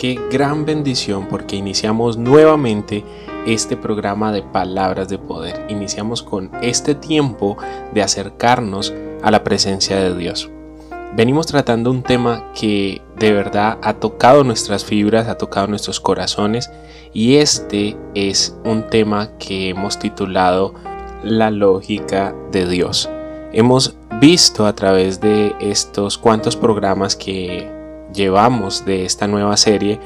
Qué gran bendición porque iniciamos nuevamente este programa de palabras de poder. Iniciamos con este tiempo de acercarnos a la presencia de Dios. Venimos tratando un tema que de verdad ha tocado nuestras fibras, ha tocado nuestros corazones y este es un tema que hemos titulado La lógica de Dios. Hemos visto a través de estos cuantos programas que llevamos de esta nueva serie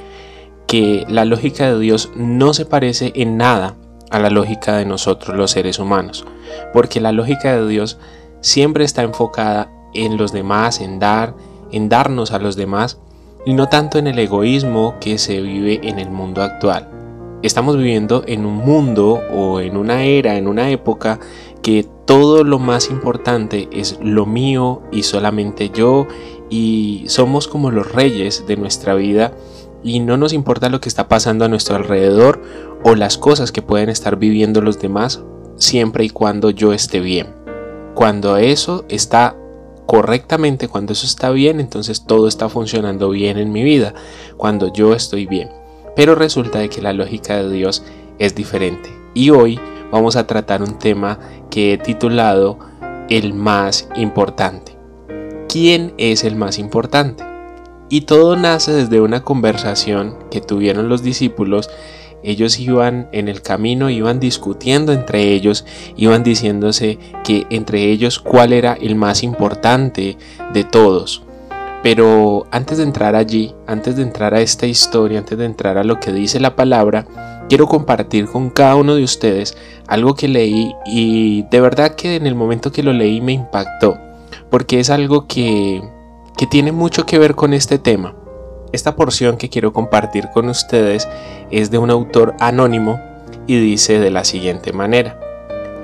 que la lógica de Dios no se parece en nada a la lógica de nosotros los seres humanos, porque la lógica de Dios siempre está enfocada en los demás, en dar, en darnos a los demás, y no tanto en el egoísmo que se vive en el mundo actual. Estamos viviendo en un mundo o en una era, en una época que todo lo más importante es lo mío y solamente yo y somos como los reyes de nuestra vida y no nos importa lo que está pasando a nuestro alrededor o las cosas que pueden estar viviendo los demás siempre y cuando yo esté bien. Cuando eso está correctamente, cuando eso está bien, entonces todo está funcionando bien en mi vida, cuando yo estoy bien. Pero resulta de que la lógica de Dios es diferente. Y hoy vamos a tratar un tema que he titulado El más importante quién es el más importante. Y todo nace desde una conversación que tuvieron los discípulos. Ellos iban en el camino, iban discutiendo entre ellos, iban diciéndose que entre ellos cuál era el más importante de todos. Pero antes de entrar allí, antes de entrar a esta historia, antes de entrar a lo que dice la palabra, quiero compartir con cada uno de ustedes algo que leí y de verdad que en el momento que lo leí me impactó porque es algo que, que tiene mucho que ver con este tema. Esta porción que quiero compartir con ustedes es de un autor anónimo y dice de la siguiente manera.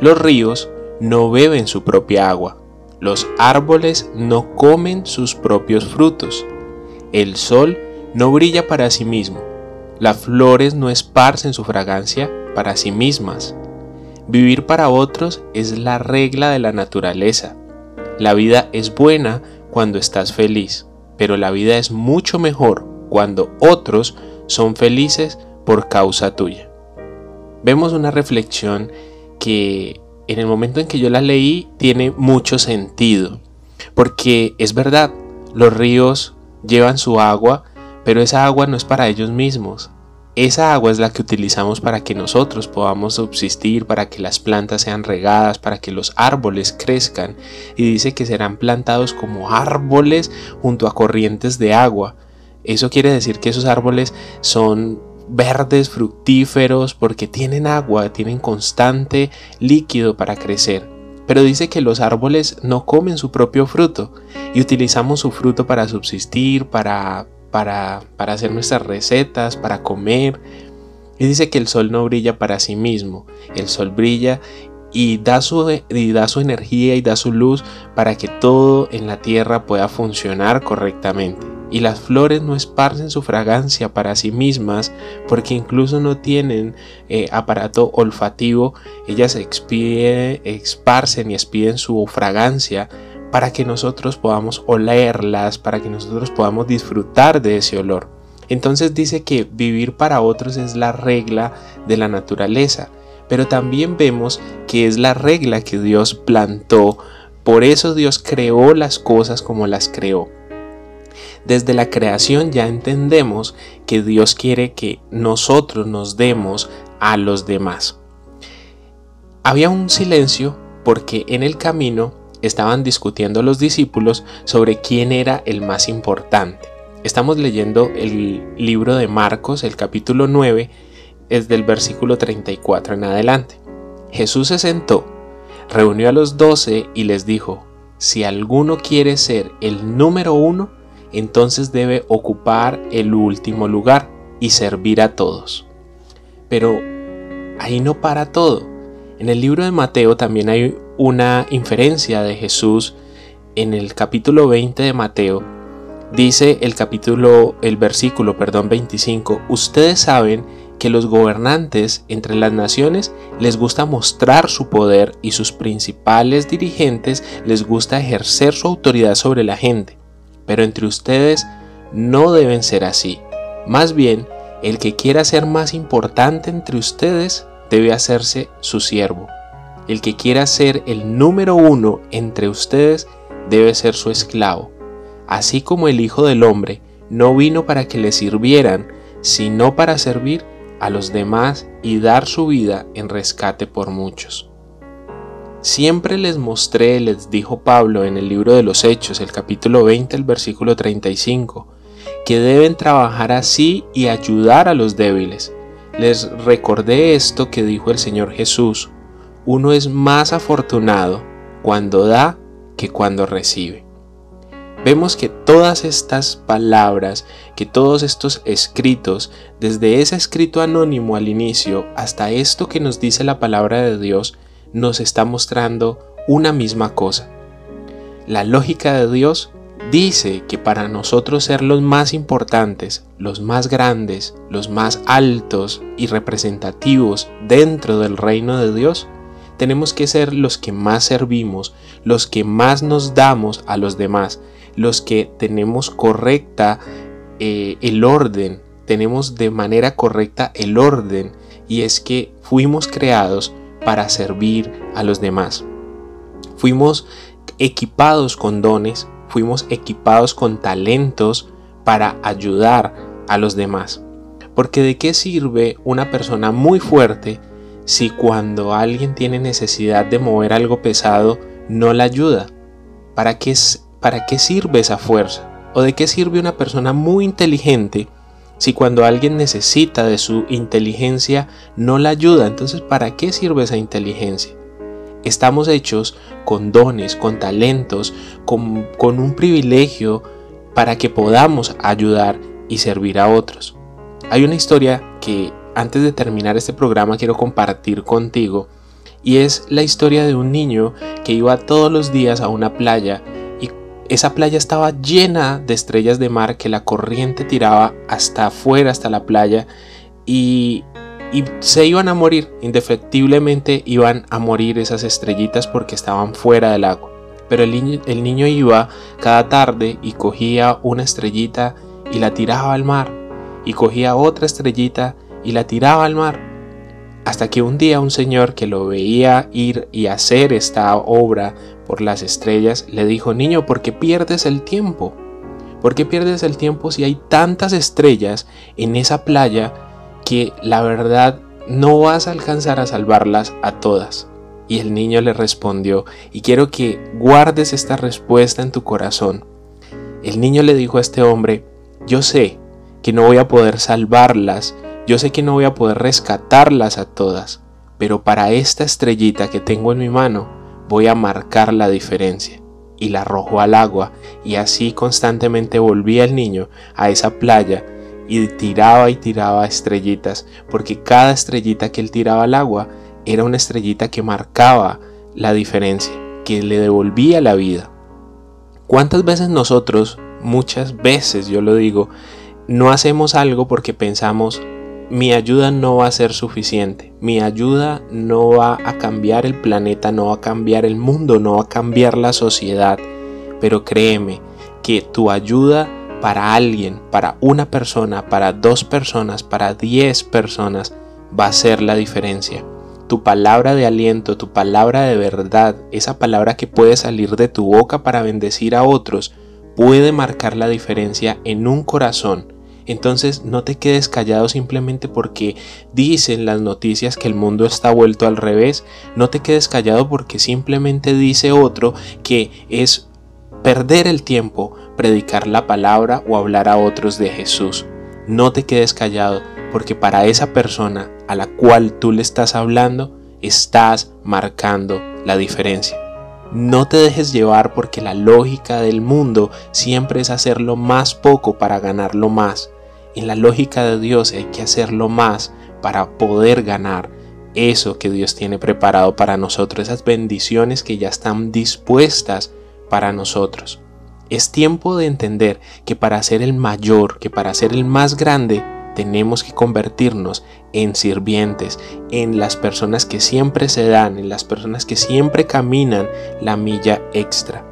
Los ríos no beben su propia agua, los árboles no comen sus propios frutos, el sol no brilla para sí mismo, las flores no esparcen su fragancia para sí mismas. Vivir para otros es la regla de la naturaleza, la vida es buena cuando estás feliz, pero la vida es mucho mejor cuando otros son felices por causa tuya. Vemos una reflexión que en el momento en que yo la leí tiene mucho sentido, porque es verdad, los ríos llevan su agua, pero esa agua no es para ellos mismos, esa agua es la que utilizamos para que nosotros podamos subsistir, para que las plantas sean regadas, para que los árboles crezcan. Y dice que serán plantados como árboles junto a corrientes de agua. Eso quiere decir que esos árboles son verdes, fructíferos, porque tienen agua, tienen constante líquido para crecer. Pero dice que los árboles no comen su propio fruto y utilizamos su fruto para subsistir, para para, hacer nuestras recetas, para comer. Y dice que el sol no brilla para sí mismo, el sol brilla y da, su, da su energía y da su luz para que todo en la tierra pueda funcionar correctamente. Y las flores no esparcen su fragancia para sí mismas porque incluso no tienen eh, aparato olfativo, ellas expide, esparcen y expiden su fragancia para que nosotros podamos olerlas, para que nosotros podamos disfrutar de ese olor. Entonces dice que vivir para otros es la regla de la naturaleza, pero también vemos que es la regla que Dios plantó, por eso Dios creó las cosas como las creó. Desde la creación ya entendemos que Dios quiere que nosotros nos demos a los demás. Había un silencio porque en el camino estaban discutiendo los discípulos sobre quién era el más importante. Estamos leyendo el libro de Marcos, el capítulo 9, es del versículo 34 en adelante. Jesús se sentó, reunió a los doce y les dijo, si alguno quiere ser el número uno, entonces debe ocupar el último lugar y servir a todos. Pero ahí no para todo. En el libro de Mateo también hay una inferencia de Jesús en el capítulo 20 de Mateo. Dice el capítulo, el versículo, perdón, 25, ustedes saben que los gobernantes entre las naciones les gusta mostrar su poder y sus principales dirigentes les gusta ejercer su autoridad sobre la gente. Pero entre ustedes no deben ser así. Más bien, el que quiera ser más importante entre ustedes debe hacerse su siervo. El que quiera ser el número uno entre ustedes debe ser su esclavo. Así como el Hijo del Hombre no vino para que le sirvieran, sino para servir a los demás y dar su vida en rescate por muchos. Siempre les mostré, les dijo Pablo en el libro de los Hechos, el capítulo 20, el versículo 35, que deben trabajar así y ayudar a los débiles. Les recordé esto que dijo el Señor Jesús, uno es más afortunado cuando da que cuando recibe vemos que todas estas palabras, que todos estos escritos, desde ese escrito anónimo al inicio hasta esto que nos dice la palabra de Dios, nos está mostrando una misma cosa. La lógica de Dios dice que para nosotros ser los más importantes, los más grandes, los más altos y representativos dentro del reino de Dios, tenemos que ser los que más servimos, los que más nos damos a los demás, los que tenemos correcta eh, el orden, tenemos de manera correcta el orden y es que fuimos creados para servir a los demás. Fuimos equipados con dones, fuimos equipados con talentos para ayudar a los demás. Porque de qué sirve una persona muy fuerte si cuando alguien tiene necesidad de mover algo pesado no la ayuda? ¿Para qué, ¿Para qué sirve esa fuerza? ¿O de qué sirve una persona muy inteligente si cuando alguien necesita de su inteligencia no la ayuda? Entonces, ¿para qué sirve esa inteligencia? Estamos hechos con dones, con talentos, con, con un privilegio para que podamos ayudar y servir a otros. Hay una historia que antes de terminar este programa quiero compartir contigo y es la historia de un niño que iba todos los días a una playa y esa playa estaba llena de estrellas de mar que la corriente tiraba hasta afuera, hasta la playa y, se iban a morir, indefectiblemente iban a morir esas estrellitas porque estaban fuera del agua. Pero el el niño iba cada tarde y cogía una estrellita y la tiraba al mar y cogía otra estrellita y la tiraba al mar. Hasta que un día un señor que lo veía ir y hacer esta obra por las estrellas le dijo, niño, ¿por qué pierdes el tiempo? ¿Por qué pierdes el tiempo si hay tantas estrellas en esa playa que la verdad no vas a alcanzar a salvarlas a todas? Y el niño le respondió, y quiero que guardes esta respuesta en tu corazón. El niño le dijo a este hombre, yo sé que no voy a poder salvarlas yo sé que no voy a poder rescatarlas a todas, pero para esta estrellita que tengo en mi mano voy a marcar la diferencia. Y la arrojó al agua y así constantemente volvía el niño a esa playa y tiraba y tiraba estrellitas, porque cada estrellita que él tiraba al agua era una estrellita que marcaba la diferencia, que le devolvía la vida. ¿Cuántas veces nosotros, muchas veces yo lo digo, no hacemos algo porque pensamos, mi ayuda no va a ser suficiente. Mi ayuda no va a cambiar el planeta, no va a cambiar el mundo, no va a cambiar la sociedad. Pero créeme que tu ayuda para alguien, para una persona, para dos personas, para diez personas, va a ser la diferencia. Tu palabra de aliento, tu palabra de verdad, esa palabra que puede salir de tu boca para bendecir a otros, puede marcar la diferencia en un corazón entonces no te quedes callado simplemente porque dicen las noticias que el mundo está vuelto al revés. No te quedes callado porque simplemente dice otro que es perder el tiempo predicar la palabra o hablar a otros de Jesús. No te quedes callado porque para esa persona a la cual tú le estás hablando estás marcando la diferencia. No te dejes llevar porque la lógica del mundo siempre es hacerlo más poco para ganarlo más. En la lógica de Dios hay que hacerlo más para poder ganar eso que Dios tiene preparado para nosotros, esas bendiciones que ya están dispuestas para nosotros. Es tiempo de entender que para ser el mayor, que para ser el más grande, tenemos que convertirnos en sirvientes, en las personas que siempre se dan, en las personas que siempre caminan la milla extra.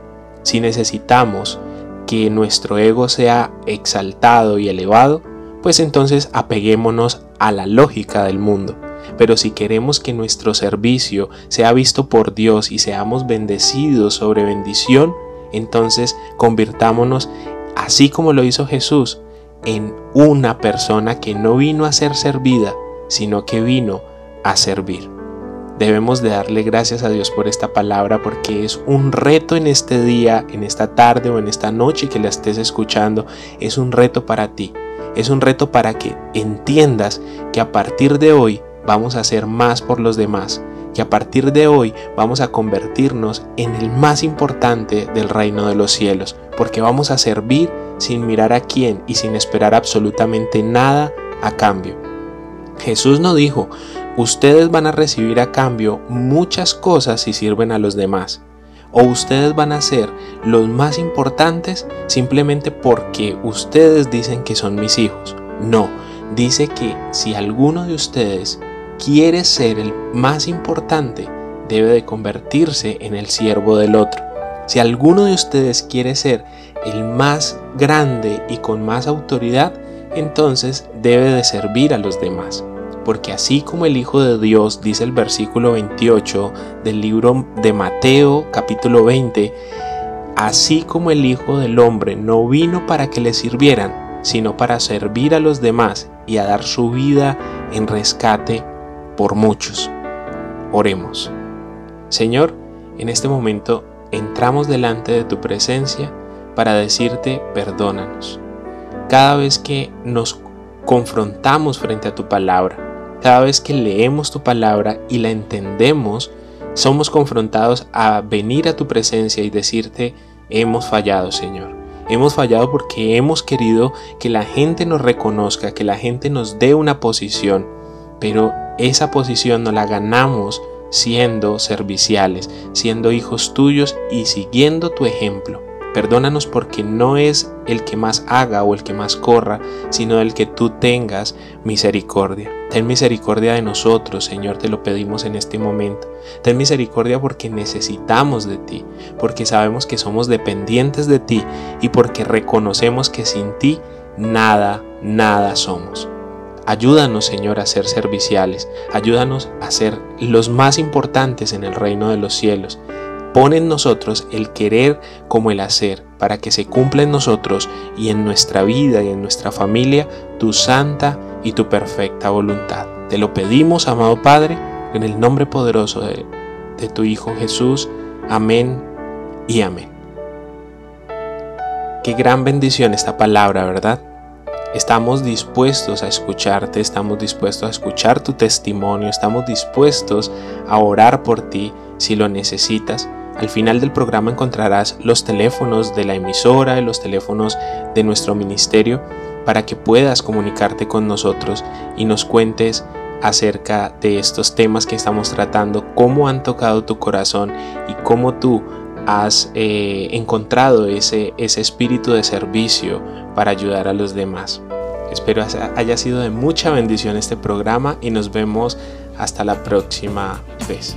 Si necesitamos que nuestro ego sea exaltado y elevado, pues entonces apeguémonos a la lógica del mundo. Pero si queremos que nuestro servicio sea visto por Dios y seamos bendecidos sobre bendición, entonces convirtámonos, así como lo hizo Jesús, en una persona que no vino a ser servida, sino que vino a servir. Debemos de darle gracias a Dios por esta palabra porque es un reto en este día, en esta tarde o en esta noche que la estés escuchando, es un reto para ti. Es un reto para que entiendas que a partir de hoy vamos a hacer más por los demás, que a partir de hoy vamos a convertirnos en el más importante del reino de los cielos, porque vamos a servir sin mirar a quién y sin esperar absolutamente nada a cambio. Jesús no dijo, ustedes van a recibir a cambio muchas cosas si sirven a los demás, o ustedes van a ser los más importantes simplemente porque ustedes dicen que son mis hijos. No, dice que si alguno de ustedes quiere ser el más importante, debe de convertirse en el siervo del otro. Si alguno de ustedes quiere ser el más grande y con más autoridad, entonces debe de servir a los demás. Porque así como el Hijo de Dios, dice el versículo 28 del libro de Mateo capítulo 20, así como el Hijo del Hombre no vino para que le sirvieran, sino para servir a los demás y a dar su vida en rescate por muchos. Oremos. Señor, en este momento entramos delante de tu presencia para decirte perdónanos. Cada vez que nos confrontamos frente a tu palabra, cada vez que leemos tu palabra y la entendemos, somos confrontados a venir a tu presencia y decirte, hemos fallado, Señor. Hemos fallado porque hemos querido que la gente nos reconozca, que la gente nos dé una posición, pero esa posición no la ganamos siendo serviciales, siendo hijos tuyos y siguiendo tu ejemplo. Perdónanos porque no es el que más haga o el que más corra, sino el que tú tengas misericordia. Ten misericordia de nosotros, Señor, te lo pedimos en este momento. Ten misericordia porque necesitamos de ti, porque sabemos que somos dependientes de ti y porque reconocemos que sin ti nada, nada somos. Ayúdanos, Señor, a ser serviciales. Ayúdanos a ser los más importantes en el reino de los cielos. Pon en nosotros el querer como el hacer, para que se cumpla en nosotros y en nuestra vida y en nuestra familia tu santa y tu perfecta voluntad. Te lo pedimos, amado Padre, en el nombre poderoso de, de tu Hijo Jesús. Amén y amén. Qué gran bendición esta palabra, ¿verdad? Estamos dispuestos a escucharte, estamos dispuestos a escuchar tu testimonio, estamos dispuestos a orar por ti si lo necesitas. Al final del programa encontrarás los teléfonos de la emisora, y los teléfonos de nuestro ministerio para que puedas comunicarte con nosotros y nos cuentes acerca de estos temas que estamos tratando, cómo han tocado tu corazón y cómo tú has eh, encontrado ese, ese espíritu de servicio para ayudar a los demás. Espero haya sido de mucha bendición este programa y nos vemos hasta la próxima vez.